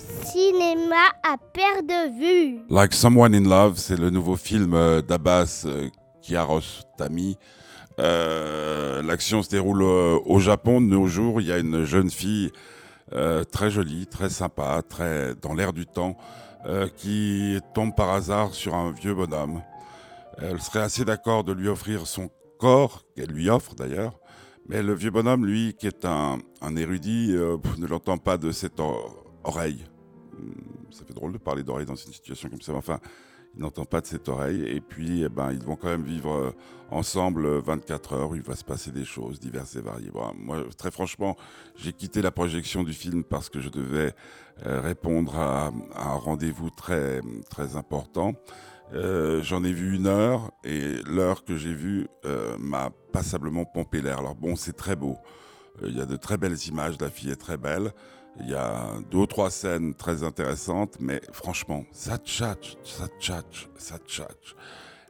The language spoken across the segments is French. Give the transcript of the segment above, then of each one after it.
cinéma à perte de vue. Like Someone in Love, c'est le nouveau film euh, d'Abbas euh, Kiarostami. Euh, L'action se déroule euh, au Japon de nos jours. Il y a une jeune fille très jolie, très sympa, très dans l'air du temps, qui tombe par hasard sur un vieux bonhomme. Elle serait assez d'accord de lui offrir son corps, qu'elle lui offre d'ailleurs, mais le vieux bonhomme, lui, qui est un, un érudit, ne l'entend pas de cette or- oreille. Hum, Ça fait drôle de parler d'oreille dans une situation comme ça, mais enfin, il n'entend pas de cette oreille. Et puis, eh ben, ils vont quand même vivre euh, ensemble euh, 24 heures où il va se passer des choses diverses et variées. Moi, très franchement, j'ai quitté la projection du film parce que je devais euh, répondre à, un rendez-vous très, très important. Euh, J'en ai vu une heure et l'heure que j'ai vue euh, m'a passablement pompé l'air. Alors bon, c'est très beau. Euh, Il y a de très belles images, la fille est très belle. Il y a deux ou trois scènes très intéressantes, mais franchement, ça tchatche, ça tchatche, ça tchatche.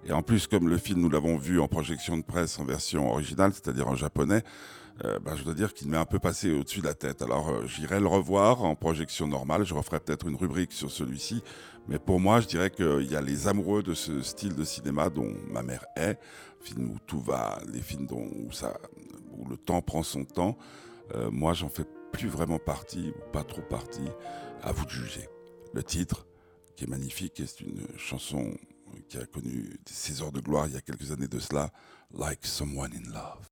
Et en plus, comme le film, nous l'avons vu en projection de presse en version originale, c'est-à-dire en japonais, euh, bah, je dois dire qu'il m'est un peu passé au-dessus de la tête. Alors, euh, j'irai le revoir en projection normale. Je referai peut-être une rubrique sur celui-ci. Mais pour moi, je dirais qu'il y a les amoureux de ce style de cinéma dont ma mère est, film où tout va, les films dont, où, ça, le temps prend son temps. Euh, moi, j'en fais plus vraiment partie, ou pas trop partie. À vous de juger. Le titre, qui est magnifique, c'est une chanson qui a connu ses heures de gloire il y a quelques années de cela, Like Someone in Love.